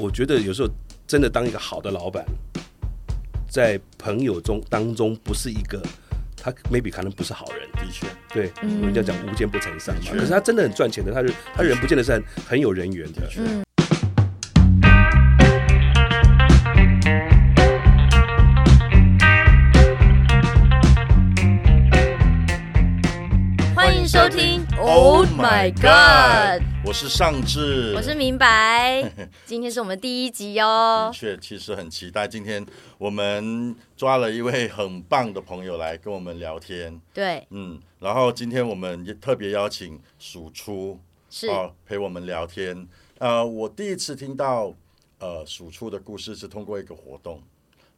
我觉得有时候真的当一个好的老板，在朋友中当中不是一个他 maybe 可能不是好人，的确，对，嗯人家讲无奸不成商嘛。可是他真的很赚钱的，他是他人不见得是很很有人缘的。嗯欢迎收听 Oh My God，我是尚志，我是明白，今天是我们第一集哦的。确，其实很期待。今天我们抓了一位很棒的朋友来跟我们聊天，对，嗯，然后今天我们也特别邀请鼠出是哦陪我们聊天。呃，我第一次听到呃鼠出的故事是通过一个活动，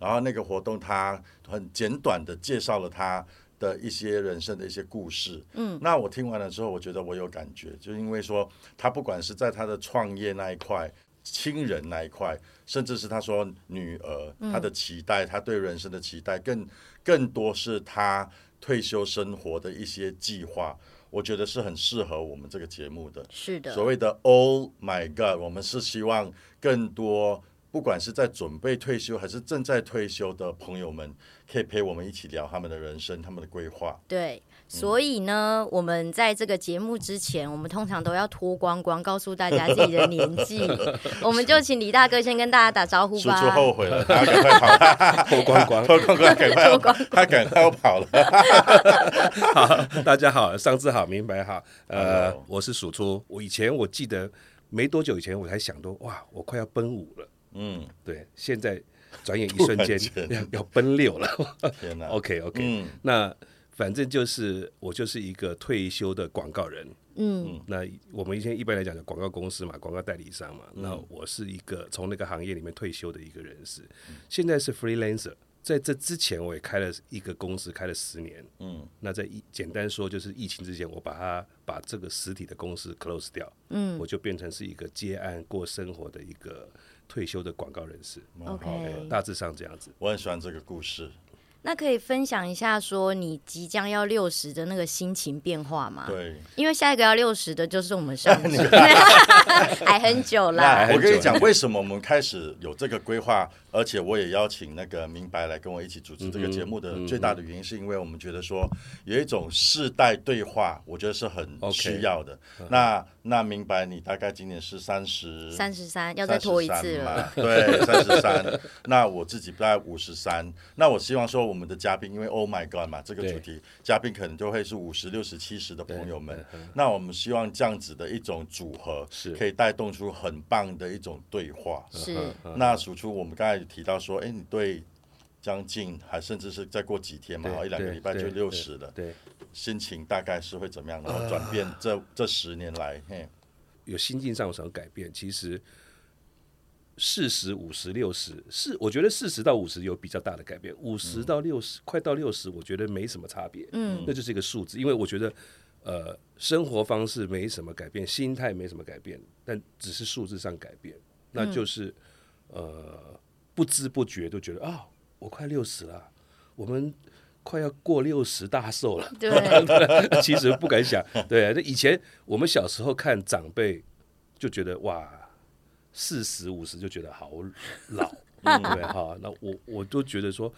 然后那个活动他很简短的介绍了他的一些人生的一些故事。嗯，那我听完了之后，我觉得我有感觉，就因为说他不管是在他的创业那一块。亲人那一块，甚至是他说女儿，他的期待，他对人生的期待，更更多是他退休生活的一些计划，我觉得是很适合我们这个节目的。是的，所谓的 “Oh my God”，我们是希望更多，不管是在准备退休还是正在退休的朋友们，可以陪我们一起聊他们的人生、他们的规划。对，所以呢，我们在这个节目之前，我们通常都要脱光光，告诉大家自己的年纪。我们就请李大哥先跟大家打招呼叔吧。叔后悔了，他赶快跑，脱光光。脱光光，赶快脱光，他赶快要跑了。好，大家好，上次好，明白好。呃我是鼠出。我以前我记得没多久以前，我才想到，哇，我快要奔五了。嗯，对，现在转眼一瞬间要 要奔六了。天哪 OK OK，、嗯那反正就是我就是一个退休的广告人。嗯，那我们以前一般来讲的广告公司嘛，广告代理商嘛。那我是一个从那个行业里面退休的一个人士，现在是 freelancer。在这之前，我也开了一个公司，开了十年。嗯，那在疫简单说，就是疫情之前，我把它把这个实体的公司 close 掉，嗯，我就变成是一个接案过生活的一个退休的广告人士。OK 大致上这样子。我很喜欢这个故事。那可以分享一下说你即将要六十的那个心情变化吗？，对，因为下一个要六十的就是我们上 次，还很久啦。我跟你讲，为什么我们开始有这个规划，而且我也邀请那个明白来跟我一起主持这个节目的最大的原因，是因为我们觉得说有一种世代对话，我觉得是很需要的。那那明白，你大概今年是三十三十三要再拖一次了。嘛？对，三十三。那我自己大概五十三。那我希望说，我们的嘉宾，因为 Oh my God 嘛，这个主题，嘉宾可能就会是五十六十七十的朋友们。那我们希望这样子的一种组合，是可以带动出很棒的一种对话。是，那数出我们刚才有提到说，哎，你对将近还甚至是再过几天嘛，好一两个礼拜就六十了，对，心情大概是会怎么样？然后转变这这十年来，嘿，有心境上有什么改变？其实四十五十六十是，我觉得四十到五十有比较大的改变，五十到六十、快到六十，我觉得没什么差别。嗯，那就是一个数字，因为我觉得呃，生活方式没什么改变，心态没什么改变，但只是数字上改变，那就是、呃，不知不觉都觉得啊，我快六十了，我们。快要过六十大寿了，对，其实不敢想，对，那以前我们小时候看长辈，就觉得哇，四十五十就觉得好老，对不对？哈，那我我都觉得说，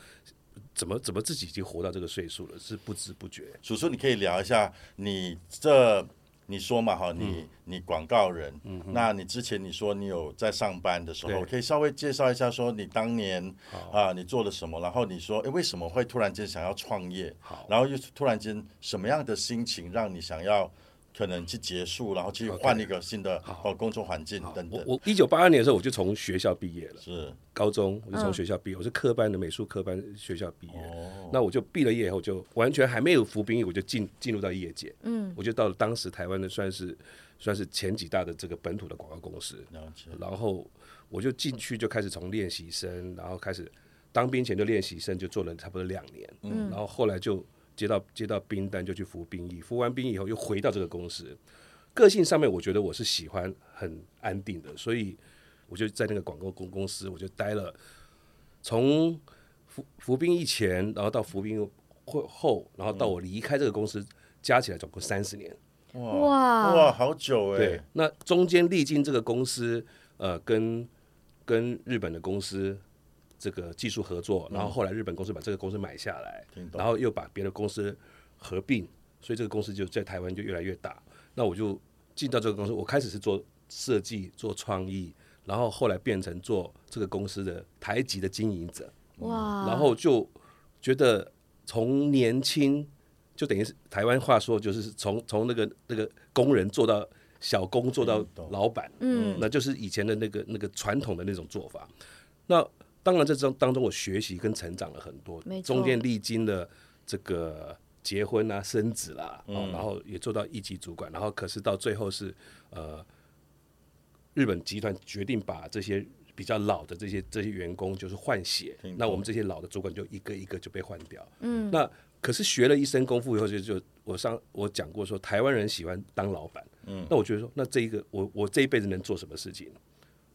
怎么怎么自己已经活到这个岁数了，是不知不觉。叔叔，你可以聊一下你这你说嘛哈，嗯。你你广告人，那你之前你说你有在上班的时候，对。可以稍微介绍一下说你当年啊你做了什么，然后你说哎为什么会突然间想要创业，好。然后又突然间什么样的心情让你想要可能去结束，然后去换一个新的哦工作环境等等，我我一九八二年的时候我就从学校毕业了，是。高中我就从学校毕业，我是科班的美术科班学校毕业。哦。那我就毕了业以后，就完全还没有服兵役，我就进进入到业界。嗯，我就到了当时台湾的算是算是前几大的这个本土的广告公司。然后我就进去就开始从练习生，然后开始当兵前就练习生，就做了差不多两年。嗯，然后后来就接到接到兵单，就去服兵役，服完兵役以后又回到这个公司。个性上面，我觉得我是喜欢很安定的，所以我就在那个广告公公司，我就待了从服服兵役前，然后到服兵役后后，然后到我离开这个公司，加起来总共三十年。哇哇，好久哎，对，那中间历经这个公司，呃，跟跟日本的公司这个技术合作，嗯。然后后来日本公司把这个公司买下来，然后又把别的公司合并，所以这个公司就在台湾就越来越大。那我就进到这个公司，我开始是做设计、做创意，然后后来变成做这个公司的台籍的经营者，哇，然后就觉得从年轻就等于是台湾话说，就是从从那个那个工人做到小工做到老板，嗯。那就是以前的那个那个传统的那种做法。那当然，这中当中我学习跟成长了很多中间历经了这个结婚啊、生子啦，嗯。哦，然后也做到一级主管，然后可是到最后是呃，日本集团决定把这些比较老的这些这些员工就是换血，那我们这些老的主管就一个一个就被换掉。嗯，那可是学了一身功夫以后就，就我上我讲过说，台湾人喜欢当老板，嗯，那我觉得说，那这一个我我这一辈子能做什么事情？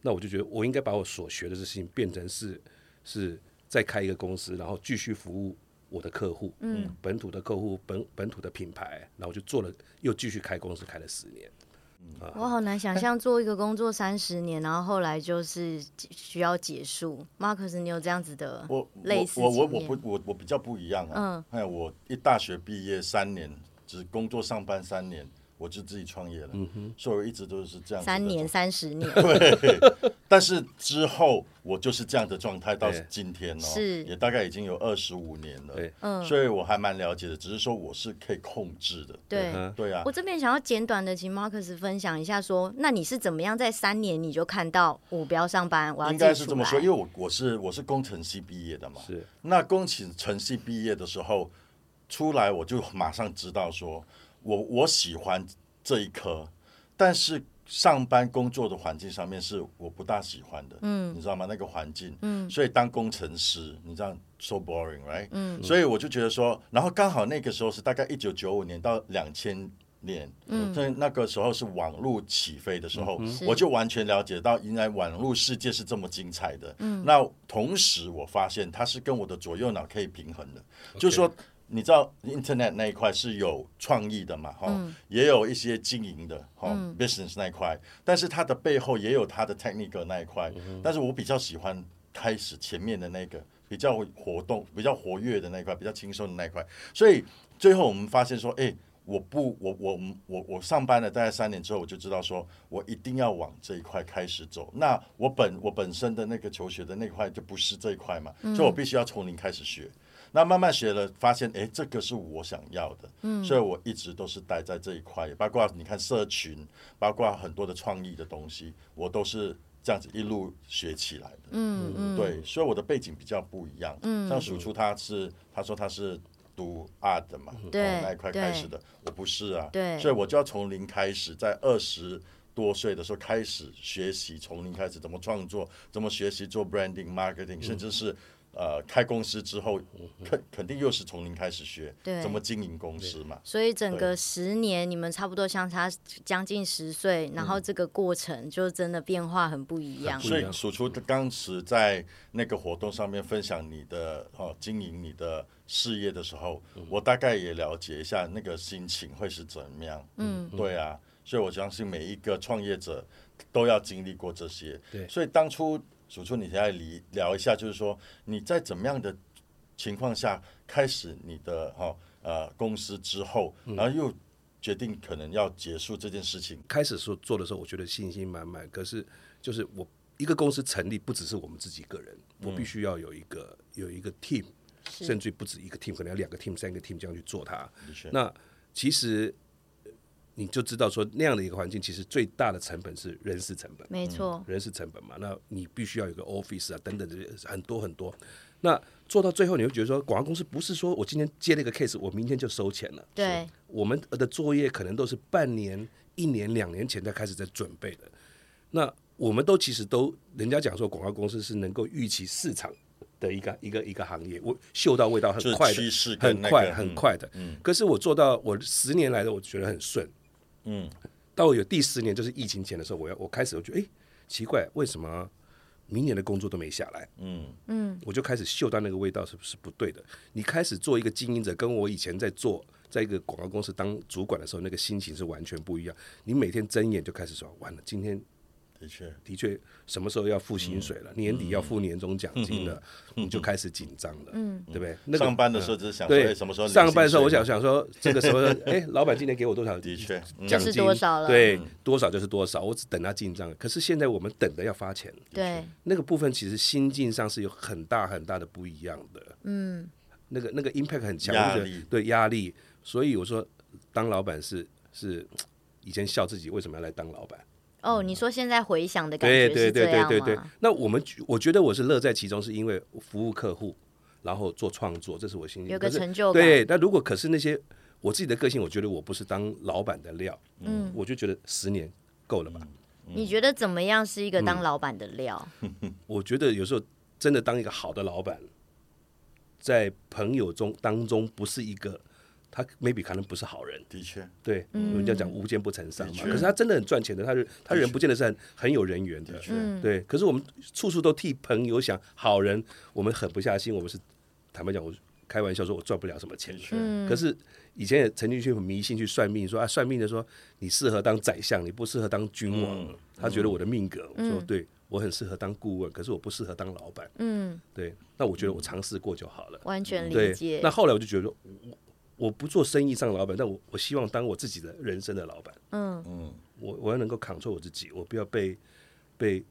那我就觉得我应该把我所学的这事情变成是是再开一个公司，然后继续服务我的客户，嗯，本土的客户，本本土的品牌，然后我就做了，又继续开公司，开了十年。我好难想象做一个工作三十年，然后后来就是需要结束。Marcus，你有这样子的我类似我我我我不我我比较不一样啊。嗯，哎，我一大学毕业三年，只工作上班三年，我就自己创业了。嗯哼，所以我一直都是这样三年、三十年，对，但是之后我就是这样的状态到今天哦，是也大概已经有二十五年了。对，嗯，所以我还蛮了解的，只是说我是可以控制的。对。嗯对啊我，这边想要简短的请 Marcus 分享一下说那你是怎么样在三年你就看到我不要上班，我要应该是这么说，因为我我是我是工程系毕业的嘛。是那工程系毕业的时候出来，我就马上知道说，我我喜欢这一科，但是上班工作的环境上面是我不大喜欢的，嗯，你知道吗？那个环境，嗯，所以当工程师，你知道 so boring，right？嗯，所以我就觉得说，然后刚好那个时候是大概一九九五年到两千。年，嗯，所以那个时候是网络起飞的时候，我就完全了解到，原来网络世界是这么精彩的。嗯，那同时我发现它是跟我的左右脑可以平衡的，就是说，你知道 Internet 那一块是有创意的嘛，哈、也有一些经营的，哈、business 那一块，但是它的背后也有它的 technical 那一块，但是我比较喜欢开始前面的那个比较活动、比较活跃的那一块，比较轻松的那一块，所以最后我们发现说，哎、我不，我我我我上班了大概三年之后，我就知道说我一定要往这一块开始走。那我本我本身的那个求学的那块就不是这一块嘛，所以我必须要从零开始学。那慢慢学了，发现哎，这个是我想要的，嗯，所以我一直都是待在这一块，包括你看社群，包括很多的创意的东西，我都是这样子一路学起来的，嗯嗯，对，所以我的背景比较不一样，嗯，像鼠出他是他说他是读 art 的嘛，对从那一块开始的，我不是啊，对。所以我就要从零开始，在二十多岁的时候开始学习，从零开始怎么创作，怎么学习做 branding、marketing，甚至是呃开公司之后，肯肯定又是从零开始学，对。怎么经营公司嘛，所以整个十年，你们差不多相差将近十岁，然后这个过程就真的变化很不一样。所以数出当时在那个活动上面分享你的哦经营你的事业的时候，我大概也了解一下那个心情会是怎么样。嗯，对啊，所以我相信每一个创业者都要经历过这些。对。所以当初鼠出你现在聊聊一下，就是说你在怎么样的情况下开始你的哈、呃公司之后，然后又决定可能要结束这件事情。开始说做的时候，我觉得信心满满。可是就是我一个公司成立，不只是我们自己个人，我必须要有一个有一个 team，甚至于不止一个 team，可能要两个 team、三个 team 这样去做它。那其实呃你就知道说那样的一个环境，其实最大的成本是人事成本。没错，人事成本嘛，那你必须要有个 office 啊，等等这些很多很多。那做到最后，你会觉得说，广告公司不是说我今天接了一个 case，我明天就收钱了。对，我们的作业可能都是半年、一年、两年前才开始在准备的。那我们都其实都，人家讲说广告公司是能够预期市场的一个一个一个行业，我嗅到味道很快趋势的，很快很快的。可是我做到我十年来的，我觉得很顺。嗯，到有第四年，就是疫情前的时候，我要我开始我觉得，哎、奇怪，为什么明年的工作都没下来？嗯嗯，我就开始嗅到那个味道是不是不对的。你开始做一个经营者，跟我以前在做在一个广告公司当主管的时候，那个心情是完全不一样。你每天睁眼就开始说，完了，今天的确，的确，什么时候要付薪水了，年底要付年终奖金了，你就开始紧张了，嗯，对不对？那个上班的时候嗯只是想说，对哎，什么时候领上班的时候，我想想说，这个时候，哎，老板今年给我多少？的确，嗯就是奖金多少了对，多少就是多少，我只等他进账。可是现在我们等的要发钱，对，那个部分其实心境上是有很大很大的不一样的。嗯，那个那个 impact 很强，对压力。所以我说，当老板是是以前笑自己为什么要来当老板。哦，你说现在回想的感对对觉是这样对对对对吗？。那我们我觉得我是乐在其中，是因为服务客户，然后做创作，这是我心里有个成就感对，那如果可是那些我自己的个性，我觉得我不是当老板的料，嗯，我就觉得十年够了吧。你觉得怎么样是一个嗯当老板的料？我觉得有时候真的当一个好的老板，在朋友中当中不是一个他 maybe 可能不是好人，的确，对，人家讲无奸不成商嘛。可是他真的很赚钱的，他人他人不见得是很很有人缘的，嗯。对。可是我们处处都替朋友想，好人我们狠不下心，我们是坦白讲，我开玩笑说我赚不了什么钱。可是以前也曾经去迷信去算命，说啊算命的说你适合当宰相，你不适合当君王。嗯。他觉得我的命格，我说对我很适合当顾问，可是我不适合当老板。嗯，对，那我觉得我尝试过就好了。完全理对解，。那后来我就觉得我我不做生意上的老板，但我我希望当我自己的人生的老板。嗯嗯，我我要能够 control 我自己，我不要被被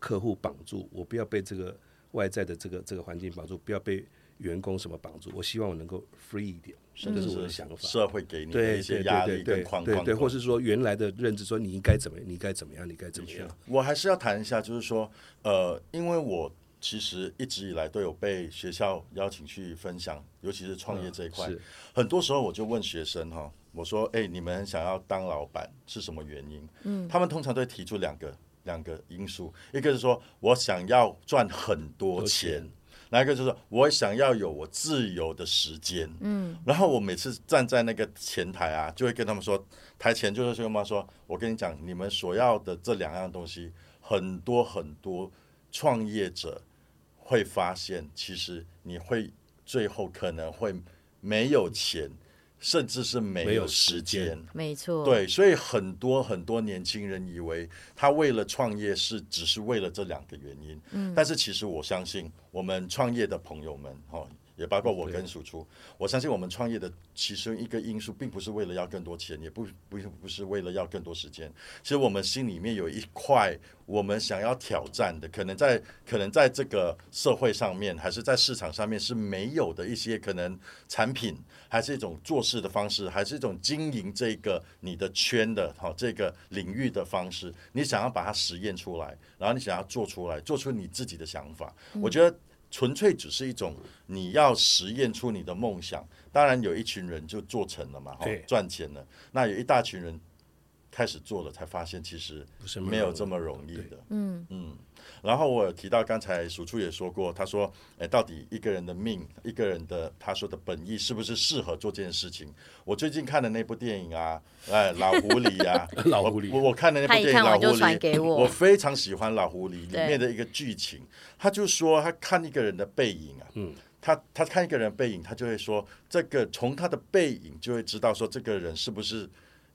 客户绑住，我不要被这个外在的这个这个环境绑住，不要被员工什么绑住。我希望我能够 free 一点，这是我的想法。社会给你一些对压力对对跟框框，对对，或是说原来的认知，说你应该怎么样，你该怎么样，你该怎么样。我还是要谈一下，就是说，呃，因为我其实一直以来都有被学校邀请去分享，尤其是创业这一块。是很多时候我就问学生哈，我说：“哎、你们想要当老板是什么原因？”嗯，他们通常都会提出两个两个因素，一个是说我想要赚很多钱。那一个就是我想要有我自由的时间，嗯，然后我每次站在那个前台啊，就会跟他们说，台前就是跟他们说，我跟你讲，你们所要的这两样东西，很多很多创业者会发现，其实你会最后可能会没有钱，甚至是没有时时间间。没错，，对，所以很多很多年轻人以为他为了创业是只是为了这两个原因，嗯，但是其实我相信我们创业的朋友们，哈、也包括我跟输出，我相信我们创业的其中一个因素，并不是为了要更多钱，也不不不是为了要更多时间。其实我们心里面有一块我们想要挑战的，可能在可能在这个社会上面，还是在市场上面是没有的一些可能产品，还是一种做事的方式，还是一种经营这个你的圈的哈、这个领域的方式，你想要把它实验出来，然后你想要做出来，做出你自己的想法，我觉得。纯粹只是一种你要实验出你的梦想，当然有一群人就做成了嘛，哈，赚钱了。那有一大群人开始做了，才发现其实没有这么容易的。嗯。嗯，然后我有提到刚才鼠处也说过，他说，哎，到底一个人的命，一个人的他说的本意是不是适合做这件事情？我最近看的那部电影啊，哎，老狐狸啊，老狐狸。我我我看的那部电影老狐狸，给我。我非常喜欢老狐狸里面的一个剧情，他就说他看一个人的背影啊，嗯，他他看一个人背影，他就会说，这个从他的背影就会知道说这个人是不是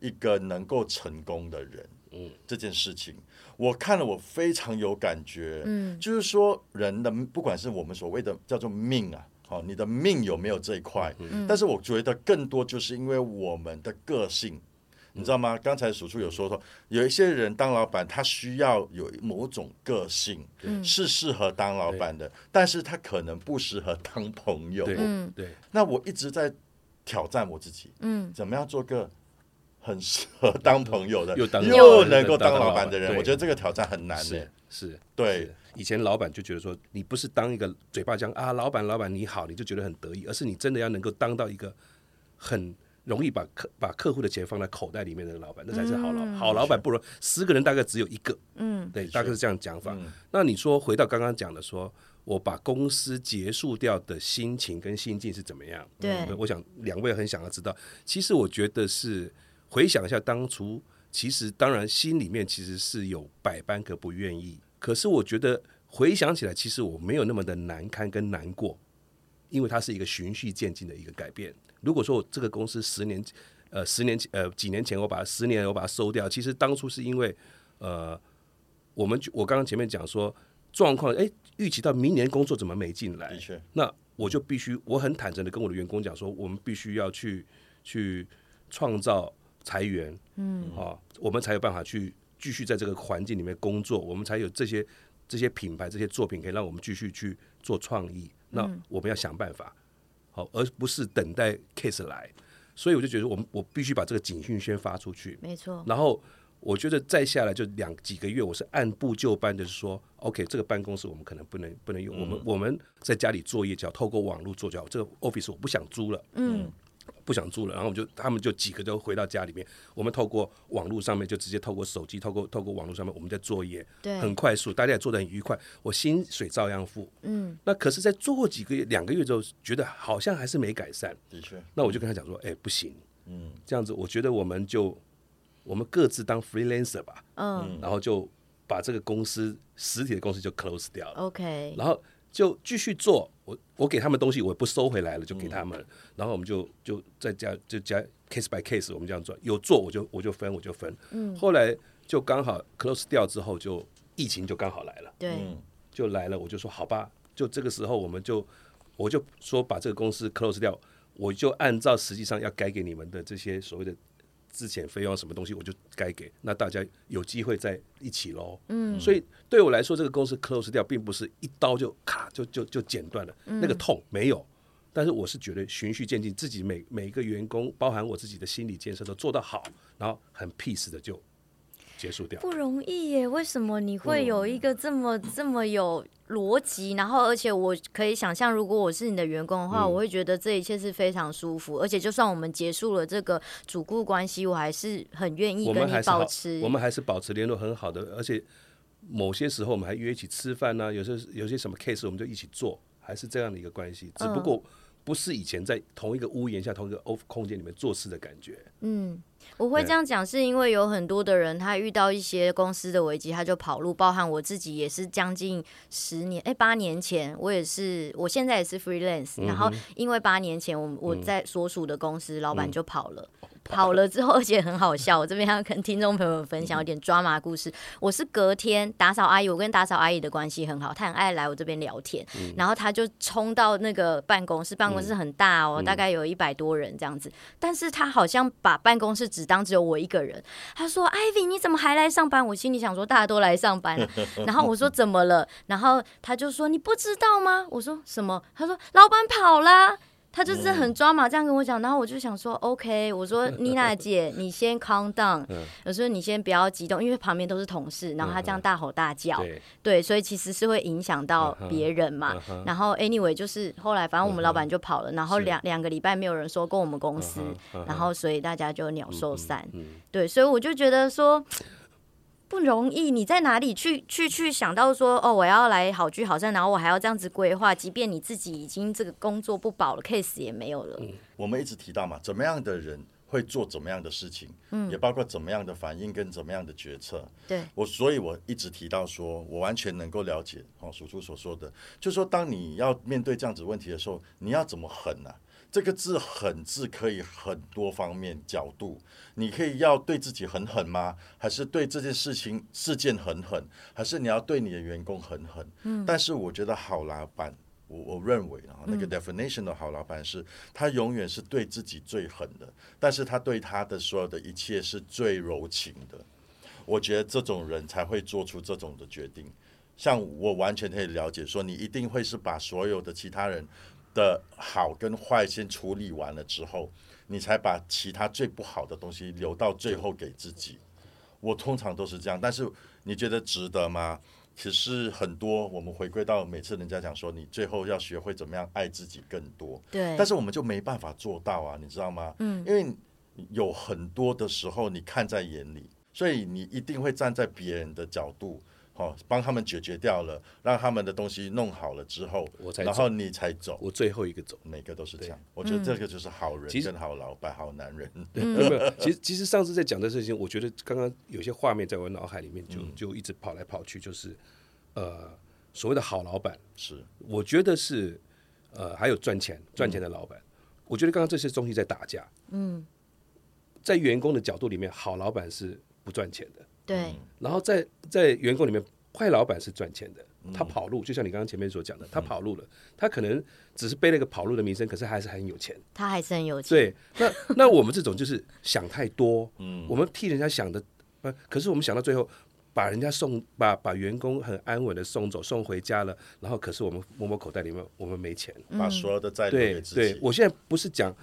一个能够成功的人。嗯，这件事情我看了，我非常有感觉。嗯，就是说人的不管是我们所谓的叫做命啊，好、你的命有没有这一块？嗯但是我觉得更多就是因为我们的个性。你知道吗？刚才叔叔有说说，有一些人当老板，他需要有某种个性，嗯是适合当老板的，但是他可能不适合当朋友。对嗯对，那我一直在挑战我自己，嗯，怎么样做个很适合当朋友的，又当又能够当当老板的人？我觉得这个挑战很难的是。是，对。以前老板就觉得说，你不是当一个嘴巴讲啊，老板老板你好，你就觉得很得意，而是你真的要能够当到一个很容易把客把客户的钱放在口袋里面的老板，那才是好老、好老板。不如十个人大概只有一个，嗯，对，大概是这样讲法。嗯那你说回到刚刚讲的说，我把公司结束掉的心情跟心境是怎么样？对嗯我想两位很想要知道。其实我觉得是回想一下当初，其实当然心里面其实是有百般个不愿意，可是我觉得回想起来，其实我没有那么的难堪跟难过，因为它是一个循序渐进的一个改变。如果说我这个公司十年呃十年前呃几年前我把它十年我把它收掉，其实当初是因为呃我们就我刚刚前面讲说状况，哎，预期到明年工作怎么没进来的？确，那我就必须我很坦诚的跟我的员工讲说，我们必须要去去创造裁员，嗯，啊，我们才有办法去继续在这个环境里面工作，我们才有这些这些品牌这些作品可以让我们继续去做创意。那我们要想办法，好，而不是等待 case 来。所以我就觉得，我们我必须把这个警讯先发出去，没错。然后我觉得再下来就两几个月，我是按部就班的说，OK，这个办公室我们可能不能不能用，我们我们在家里作业，只要透过网络做，就好。这个 office 我不想租了，嗯。不想住了，然后我就他们就几个都回到家里面，我们透过网络上面就直接透过手机，透过透过网络上面我们在作业，对，很快速，大家也做的很愉快，我薪水照样付，嗯，那可是，在做几个月、两个月之后，觉得好像还是没改善，的确，那我就跟他讲说，哎，不行，嗯，这样子，我觉得我们就我们各自当 freelancer 吧，嗯，然后就把这个公司实体的公司就 close 掉了，OK，然后。就继续做，我我给他们东西，我不收回来了，就给他们，然后我们就就再加就加 case by case，我们这样做，有做我就我就分我就分，嗯，后来就刚好 close 掉之后，就疫情就刚好来了，对，就来了，我就说好吧，就这个时候我们就我就说把这个公司 close 掉，我就按照实际上要改给你们的这些所谓的。之前费用什么东西我就该给，那大家有机会在一起喽。嗯，所以对我来说，这个公司 close 掉，并不是一刀就咔就就就剪断了，那个痛没有。但是我是觉得循序渐进，自己每每一个员工，包含我自己的心理建设都做得好，然后很 peace 的就。结束掉不容易耶，为什么你会有一个这么这么有逻辑？然后，而且我可以想象，如果我是你的员工的话，我会觉得这一切是非常舒服。而且，就算我们结束了这个主顾关系，我还是很愿意跟你保持。我们还是保持联络很好的，而且某些时候我们还约一起吃饭呢。有时候有些什么 case，我们就一起做，还是这样的一个关系。只不过。不是以前在同一个屋檐下、同一个 off 空间里面做事的感觉。嗯，我会这样讲，是因为有很多的人，他遇到一些公司的危机，他就跑路。包含我自己也是将近十年，哎，八年前我也是，我现在也是 freelance。然后因为八年前我我在所属的公司，老板就跑了。跑了之后，而且很好笑。我这边要跟听众朋友们分享一点抓马故事。我是隔天打扫阿姨，我跟打扫阿姨的关系很好，她很爱来我这边聊天。然后她就冲到那个办公室，办公室很大哦，大概有一百多人这样子。但是她好像把办公室只当只有我一个人。她说：“Ivy，你怎么还来上班？”我心里想说：“大家都来上班了。”然后我说：“ 怎么了？”然后她就说：“你不知道吗？”我说：“什么？”她说：“老板跑了。”他就是很抓马，这样跟我讲，然后我就想说，OK，我说妮娜姐，你先 calm down，有时候你先不要激动，因为旁边都是同事，然后他这样大吼大叫，对，所以其实是会影响到别人嘛。然后 anyway，就是后来反正我们老板就跑了，然后两两个礼拜没有人说过我们公司，然后所以大家就鸟兽散，对，所以我就觉得说。不容易，你在哪里去去去想到说哦，我要来好聚好散，然后我还要这样子规划，即便你自己已经这个工作不保了，case 也没有了。我们一直提到嘛，怎么样的人会做怎么样的事情，嗯，也包括怎么样的反应跟怎么样的决策。对我，所以我一直提到说，我完全能够了解哦，叔叔所说的，就是说，当你要面对这样子问题的时候，你要怎么狠呢？这个字狠字可以很多方面角度，你可以要对自己很狠吗？还是对这件事情事件很狠？还是你要对你的员工很狠？嗯，但是我觉得好老板，我我认为啊，那个 definition 的好老板是，他永远是对自己最狠的，但是他对他的所有的一切是最柔情的。我觉得这种人才会做出这种的决定。像我完全可以了解，说你一定会是把所有的其他人。的好跟坏先处理完了之后，你才把其他最不好的东西留到最后给自己。我通常都是这样，但是你觉得值得吗？其实很多，我们回归到每次人家讲说，你最后要学会怎么样爱自己更多。对。但是我们就没办法做到啊，你知道吗？嗯。因为有很多的时候你看在眼里，所以你一定会站在别人的角度。好，帮他们解决掉了，让他们的东西弄好了之后，我才，然后你才走，我最后一个走，每个都是这样。我觉得这个就是好人，跟好老板、好男人。没有没有，其实其实上次在讲的事情，我觉得刚刚有些画面在我脑海里面就就一直跑来跑去，就是呃所谓的好老板是，我觉得是呃还有赚钱赚钱的老板，我觉得刚刚这些东西在打架。嗯，在员工的角度里面，好老板是不赚钱的。对，然后在在员工里面，坏老板是赚钱的，他跑路，就像你刚刚前面所讲的，他跑路了，他可能只是背了一个跑路的名声，可是还是很有钱。他还是很有钱。对，那那我们这种就是想太多，嗯，我们替人家想的，呃，可是我们想到最后，把人家送把把员工很安稳的送走，送回家了，然后可是我们摸摸口袋里面，我们没钱，把所有的债都对给自己。对，我现在不是讲，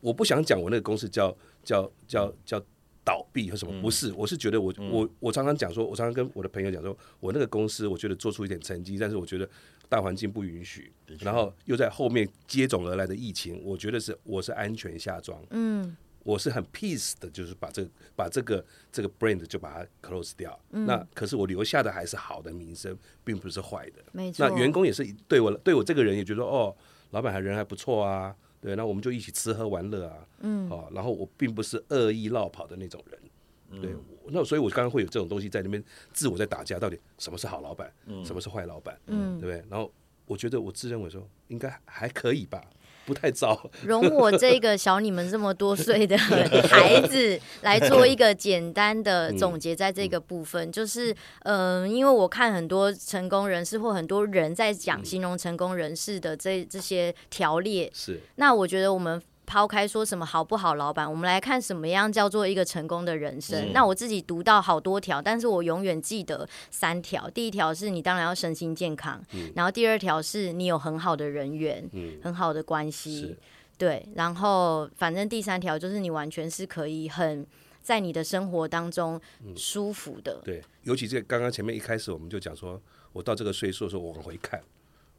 我不想讲我那个公司叫叫叫叫倒闭和什么，不是，我是觉得我我我常常讲说，我常常跟我的朋友讲说，我那个公司我觉得做出一点成绩，但是我觉得大环境不允许，然后又在后面接踵而来的疫情，我觉得是我是安全下装，嗯，我是很 peace 的，就是把这个把这个这个 brand 就把它 close 掉。那可是我留下的还是好的名声，并不是坏的。没错。那员工也是对我对我这个人也觉得哦，老板还人还不错啊，对，那我们就一起吃喝玩乐啊，嗯，哦，然后我并不是恶意绕跑的那种人，对，我那所以我刚刚会有这种东西在那边自我在打架，到底什么是好老板，嗯。什么是坏老板，嗯，对不对？然后我觉得我自认为说应该还可以吧，不太糟，容我这个小你们这么多岁的 孩子来做一个简单的总结，在这个部分，就是嗯、呃因为我看很多成功人士或很多人在讲形容成功人士的这这些条列，是。那我觉得我们。抛开说什么好不好，老板，我们来看什么样叫做一个成功的人生。那我自己读到好多条，但是我永远记得三条。第一条是你当然要身心健康，嗯然后第二条是你有很好的人缘，嗯很好的关系，对，然后反正第三条就是你完全是可以很在你的生活当中舒服的。对，尤其这刚刚前面一开始我们就讲说，我到这个岁数的时候，我往回看，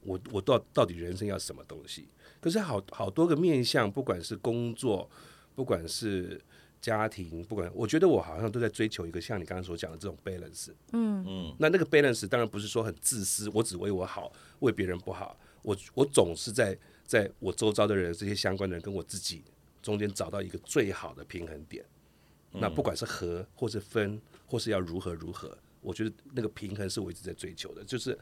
我我到到底人生要什么东西？可是好好多个面向，不管是工作，不管是家庭，不管我觉得我好像都在追求一个像你刚刚所讲的这种 balance。嗯嗯，那那个 balance 当然不是说很自私，我只为我好，为别人不好。我我总是在在我周遭的人这些相关的人跟我自己中间找到一个最好的平衡点。那不管是和或是分，或是要如何如何，我觉得那个平衡是我一直在追求的，就是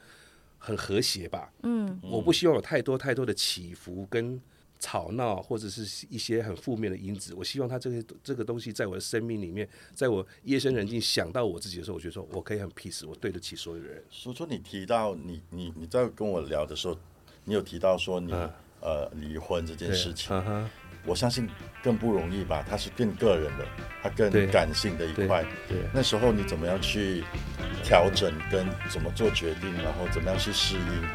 很和谐吧。嗯，我不希望有太多太多的起伏跟吵闹，或者是一些很负面的因子。我希望他这个这个东西在我的生命里面，在我夜深人静想到我自己的时候，我觉得说我可以很 peace，我对得起所有的人。说说你提到你你你在跟我聊的时候，你有提到说你、嗯呃离婚这件事情，我相信更不容易吧？它是更个人的，它更感性的一对块。对。那时候你怎么样去调整，跟怎么做决定，然后怎么样去适应？